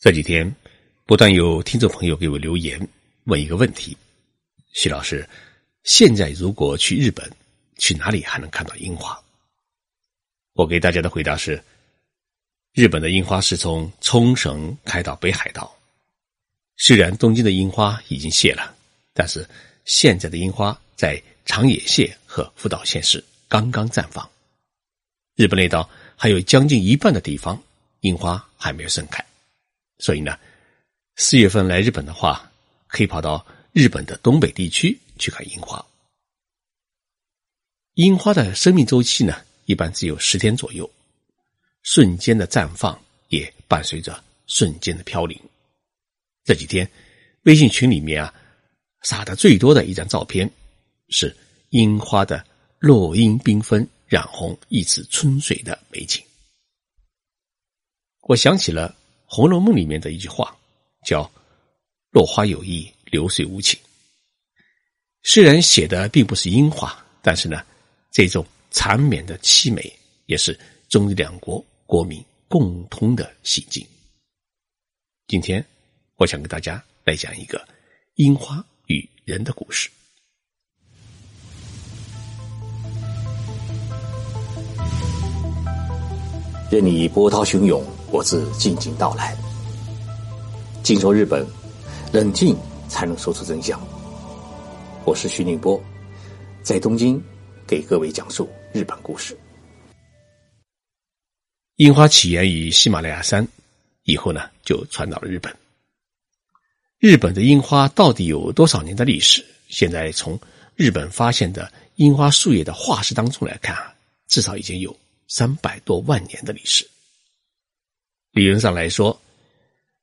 这几天，不断有听众朋友给我留言，问一个问题：徐老师，现在如果去日本，去哪里还能看到樱花？我给大家的回答是：日本的樱花是从冲绳开到北海道。虽然东京的樱花已经谢了，但是现在的樱花在长野县和福岛县市刚刚绽放。日本列岛还有将近一半的地方，樱花还没有盛开。所以呢，四月份来日本的话，可以跑到日本的东北地区去看樱花。樱花的生命周期呢，一般只有十天左右，瞬间的绽放也伴随着瞬间的飘零。这几天，微信群里面啊，撒的最多的一张照片是樱花的落英缤纷、染红一池春水的美景。我想起了。《红楼梦》里面的一句话叫“落花有意，流水无情”。虽然写的并不是樱花，但是呢，这种缠绵的凄美也是中日两国国民共通的心境。今天，我想跟大家来讲一个樱花与人的故事。任你波涛汹涌。我自静静到来。静说日本，冷静才能说出真相。我是徐宁波，在东京给各位讲述日本故事。樱花起源于喜马拉雅山，以后呢就传到了日本。日本的樱花到底有多少年的历史？现在从日本发现的樱花树叶的化石当中来看啊，至少已经有三百多万年的历史。理论上来说，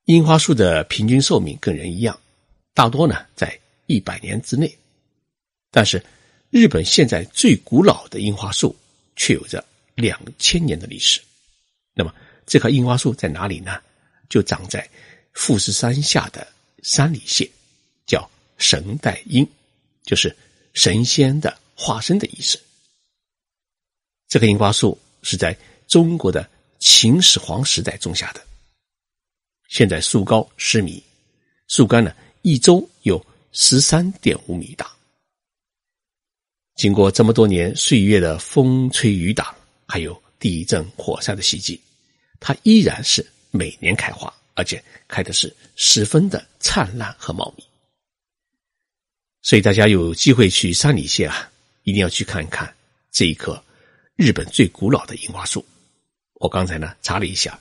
樱花树的平均寿命跟人一样，大多呢在一百年之内。但是，日本现在最古老的樱花树却有着两千年的历史。那么，这棵樱花树在哪里呢？就长在富士山下的山里县，叫神代樱，就是神仙的化身的意思。这棵樱花树是在中国的。秦始皇时代种下的，现在树高十米，树干呢一周有十三点五米大。经过这么多年岁月的风吹雨打，还有地震火山的袭击，它依然是每年开花，而且开的是十分的灿烂和茂密。所以大家有机会去山里县啊，一定要去看一看这一棵日本最古老的樱花树。我刚才呢查了一下，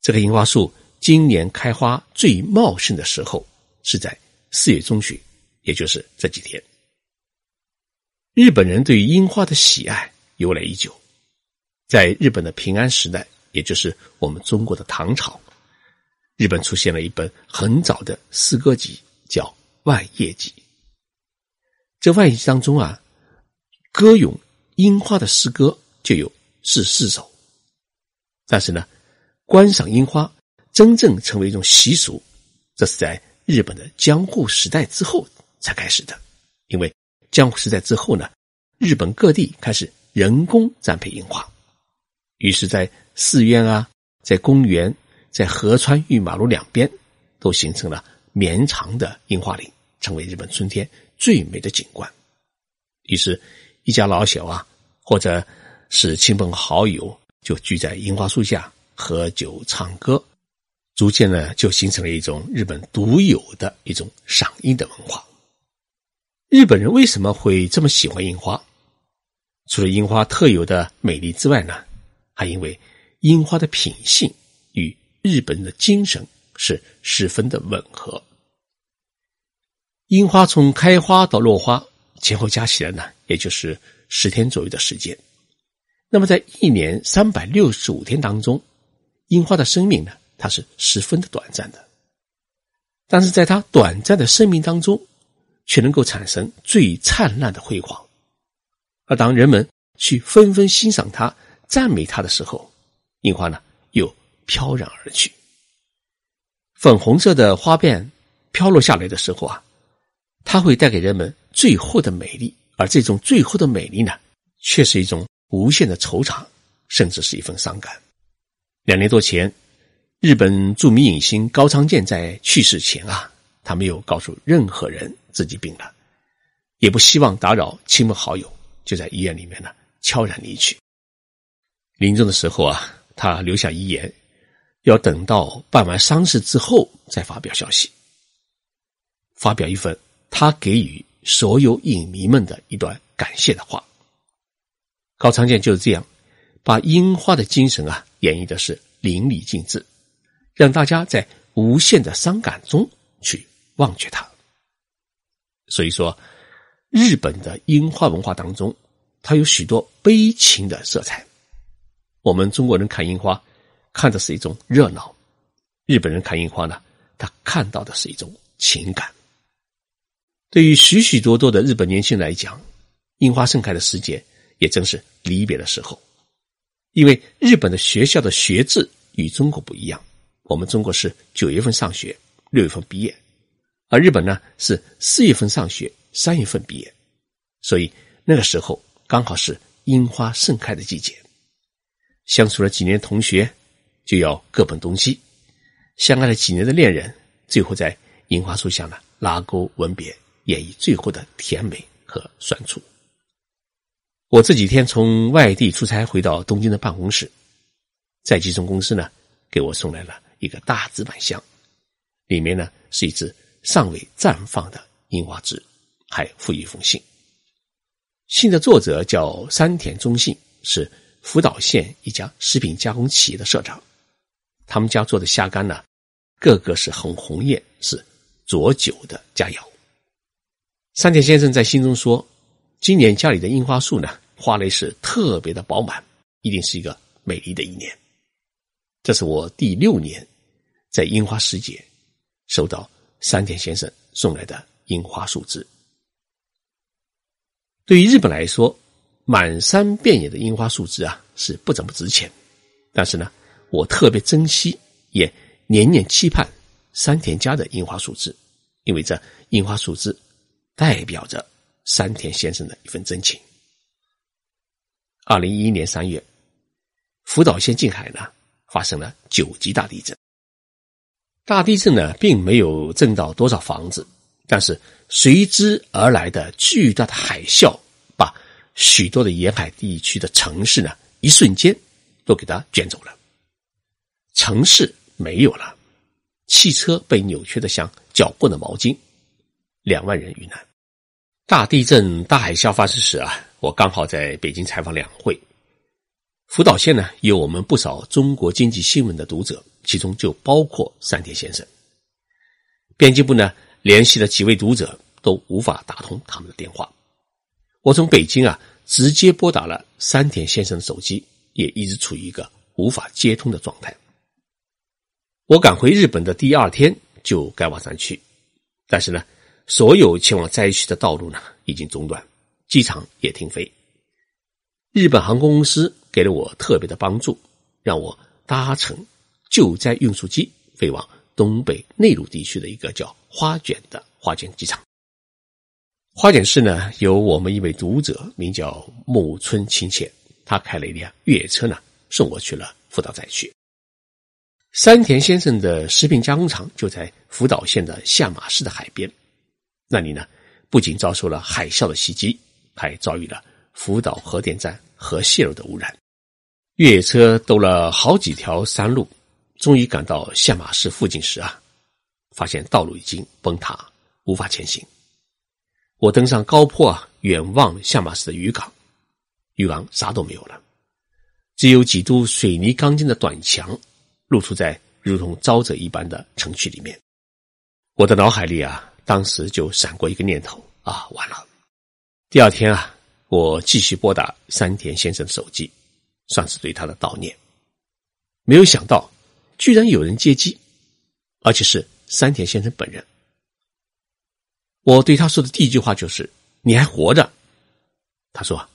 这棵樱花树今年开花最茂盛的时候是在四月中旬，也就是这几天。日本人对于樱花的喜爱由来已久，在日本的平安时代，也就是我们中国的唐朝，日本出现了一本很早的诗歌集，叫《万叶集》。这《万叶集》当中啊，歌咏樱花的诗歌就有十四首。但是呢，观赏樱花真正成为一种习俗，这是在日本的江户时代之后才开始的。因为江户时代之后呢，日本各地开始人工栽培樱花，于是，在寺院啊，在公园，在河川与马路两边，都形成了绵长的樱花林，成为日本春天最美的景观。于是，一家老小啊，或者是亲朋好友。就聚在樱花树下喝酒唱歌，逐渐呢就形成了一种日本独有的一种赏樱的文化。日本人为什么会这么喜欢樱花？除了樱花特有的美丽之外呢，还因为樱花的品性与日本人的精神是十分的吻合。樱花从开花到落花前后加起来呢，也就是十天左右的时间。那么，在一年三百六十五天当中，樱花的生命呢，它是十分的短暂的。但是，在它短暂的生命当中，却能够产生最灿烂的辉煌。而当人们去纷纷欣赏它、赞美它的时候，樱花呢又飘然而去。粉红色的花瓣飘落下来的时候啊，它会带给人们最后的美丽，而这种最后的美丽呢，却是一种。无限的惆怅，甚至是一份伤感。两年多前，日本著名影星高仓健在去世前啊，他没有告诉任何人自己病了，也不希望打扰亲朋好友，就在医院里面呢悄然离去。临终的时候啊，他留下遗言，要等到办完丧事之后再发表消息，发表一份他给予所有影迷们的一段感谢的话。高仓健就是这样，把樱花的精神啊演绎的是淋漓尽致。让大家在无限的伤感中去忘却它。所以说，日本的樱花文化当中，它有许多悲情的色彩。我们中国人看樱花，看的是一种热闹；日本人看樱花呢，他看到的是一种情感。对于许许多多的日本年轻人来讲，樱花盛开的时节也正是离别的时候，因为日本的学校的学制与中国不一样。我们中国是九月份上学，六月份毕业，而日本呢是四月份上学，三月份毕业，所以那个时候刚好是樱花盛开的季节。相处了几年同学，就要各奔东西；相爱了几年的恋人，最后在樱花树下呢拉钩吻别，演绎最后的甜美和酸楚。我这几天从外地出差回到东京的办公室，在集中公司呢给我送来了。一个大纸板箱，里面呢是一只尚未绽放的樱花枝，还附一封信。信的作者叫山田忠信，是福岛县一家食品加工企业的社长。他们家做的虾干呢，个个是很红艳，是佐酒的佳肴。山田先生在信中说：“今年家里的樱花树呢，花蕾是特别的饱满，一定是一个美丽的一年。”这是我第六年。在樱花时节，收到山田先生送来的樱花树枝。对于日本来说，满山遍野的樱花树枝啊是不怎么值钱，但是呢，我特别珍惜，也年年期盼山田家的樱花树枝，因为这樱花树枝代表着山田先生的一份真情。二零一一年三月，福岛县近海呢发生了九级大地震。大地震呢，并没有震到多少房子，但是随之而来的巨大的海啸，把许多的沿海地区的城市呢，一瞬间都给它卷走了。城市没有了，汽车被扭曲的像搅过的毛巾，两万人遇难。大地震、大海啸发生时啊，我刚好在北京采访两会。福岛县呢，有我们不少中国经济新闻的读者。其中就包括山田先生。编辑部呢联系了几位读者，都无法打通他们的电话。我从北京啊直接拨打了山田先生的手机，也一直处于一个无法接通的状态。我赶回日本的第二天就该往上去，但是呢，所有前往灾区的道路呢已经中断，机场也停飞。日本航空公司给了我特别的帮助，让我搭乘。救灾运输机飞往东北内陆地区的一个叫花卷的花卷机场。花卷市呢，有我们一位读者名叫木村清切，他开了一辆越野车呢，送我去了福岛灾区。山田先生的食品加工厂就在福岛县的下马市的海边，那里呢，不仅遭受了海啸的袭击，还遭遇了福岛核电站核泄漏的污染。越野车兜了好几条山路。终于赶到下马市附近时啊，发现道路已经崩塌，无法前行。我登上高坡啊，远望下马市的渔港，渔港啥都没有了，只有几堵水泥钢筋的短墙露出在如同沼泽一般的城区里面。我的脑海里啊，当时就闪过一个念头啊，完了！第二天啊，我继续拨打山田先生的手机，算是对他的悼念。没有想到。居然有人接机，而且是山田先生本人。我对他说的第一句话就是：“你还活着？”他说：“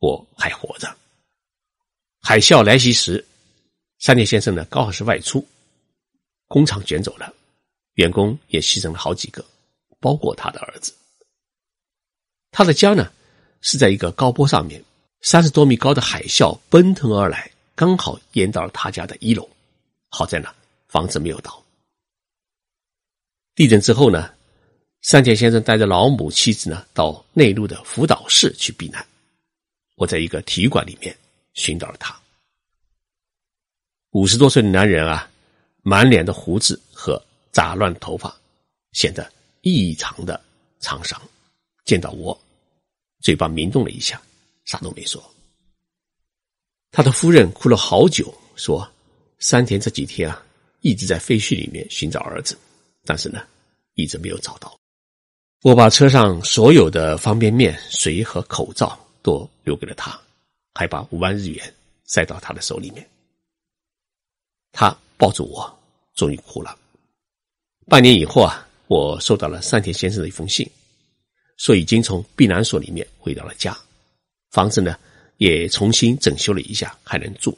我还活着。”海啸来袭时，山田先生呢刚好是外出，工厂卷走了，员工也牺牲了好几个，包括他的儿子。他的家呢是在一个高坡上面，三十多米高的海啸奔腾而来，刚好淹到了他家的一楼。好在呢，房子没有倒。地震之后呢，山田先生带着老母妻子呢到内陆的福岛市去避难。我在一个体育馆里面寻找了他。五十多岁的男人啊，满脸的胡子和杂乱头发，显得异常的沧桑。见到我，嘴巴抿动了一下，啥都没说。他的夫人哭了好久，说：“山田这几天啊，一直在废墟里面寻找儿子，但是呢，一直没有找到。”我把车上所有的方便面、水和口罩都留给了他，还把五万日元塞到他的手里面。他抱住我，终于哭了。半年以后啊，我收到了山田先生的一封信，说已经从避难所里面回到了家，房子呢。也重新整修了一下，还能住。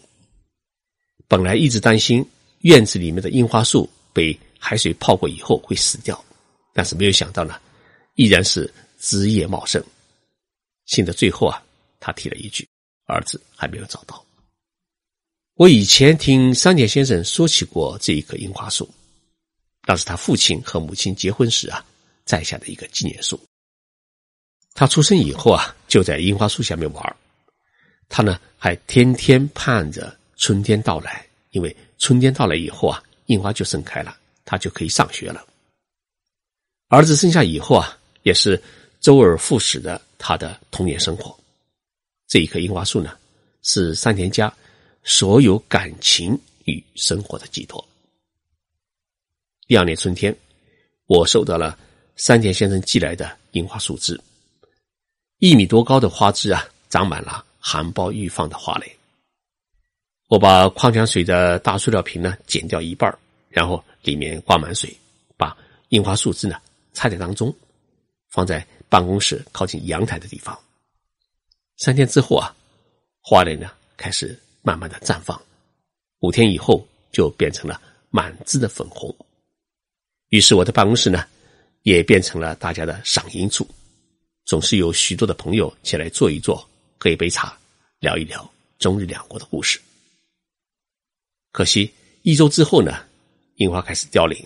本来一直担心院子里面的樱花树被海水泡过以后会死掉，但是没有想到呢，依然是枝叶茂盛。信的最后啊，他提了一句：“儿子还没有找到。”我以前听山田先生说起过这一棵樱花树，那是他父亲和母亲结婚时啊栽下的一个纪念树。他出生以后啊，就在樱花树下面玩。他呢，还天天盼着春天到来，因为春天到来以后啊，樱花就盛开了，他就可以上学了。儿子生下以后啊，也是周而复始的他的童年生活。这一棵樱花树呢，是山田家所有感情与生活的寄托。第二年春天，我收到了山田先生寄来的樱花树枝，一米多高的花枝啊，长满了。含苞欲放的花蕾，我把矿泉水的大塑料瓶呢剪掉一半然后里面灌满水，把樱花树枝呢插在当中，放在办公室靠近阳台的地方。三天之后啊，花蕾呢开始慢慢的绽放，五天以后就变成了满枝的粉红。于是我的办公室呢也变成了大家的赏樱处，总是有许多的朋友前来坐一坐。喝一杯茶，聊一聊中日两国的故事。可惜一周之后呢，樱花开始凋零，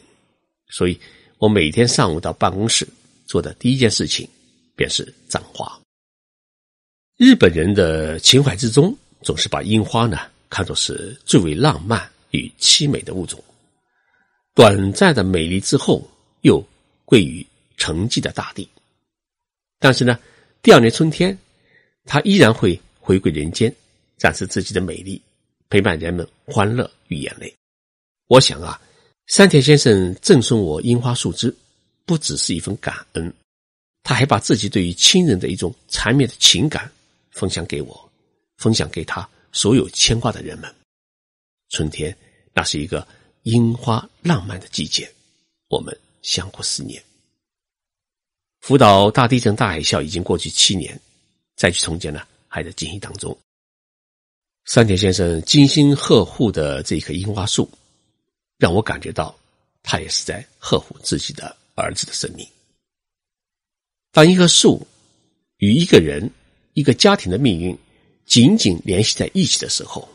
所以我每天上午到办公室做的第一件事情便是葬花。日本人的情怀之中，总是把樱花呢看作是最为浪漫与凄美的物种，短暂的美丽之后又归于沉寂的大地。但是呢，第二年春天。他依然会回归人间，展示自己的美丽，陪伴人们欢乐与眼泪。我想啊，山田先生赠送我樱花树枝，不只是一份感恩，他还把自己对于亲人的一种缠绵的情感分享给我，分享给他所有牵挂的人们。春天，那是一个樱花浪漫的季节，我们相互思念。福岛大地震、大海啸已经过去七年。再去重建呢，还在进行当中。山田先生精心呵护的这棵樱花树，让我感觉到他也是在呵护自己的儿子的生命。当一棵树与一个人、一个家庭的命运紧紧联系在一起的时候，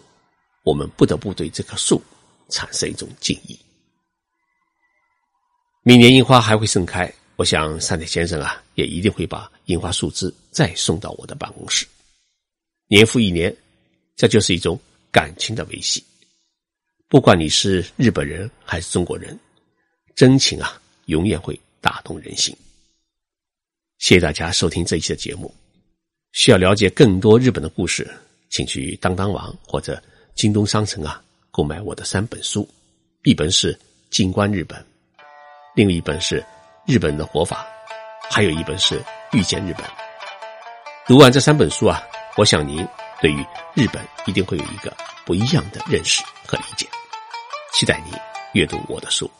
我们不得不对这棵树产生一种敬意。明年樱花还会盛开。我想，山田先生啊，也一定会把樱花树枝再送到我的办公室。年复一年，这就是一种感情的维系。不管你是日本人还是中国人，真情啊，永远会打动人心。谢谢大家收听这一期的节目。需要了解更多日本的故事，请去当当网或者京东商城啊购买我的三本书，一本是《静观日本》，另一本是。日本的活法，还有一本是《遇见日本》。读完这三本书啊，我想您对于日本一定会有一个不一样的认识和理解。期待你阅读我的书。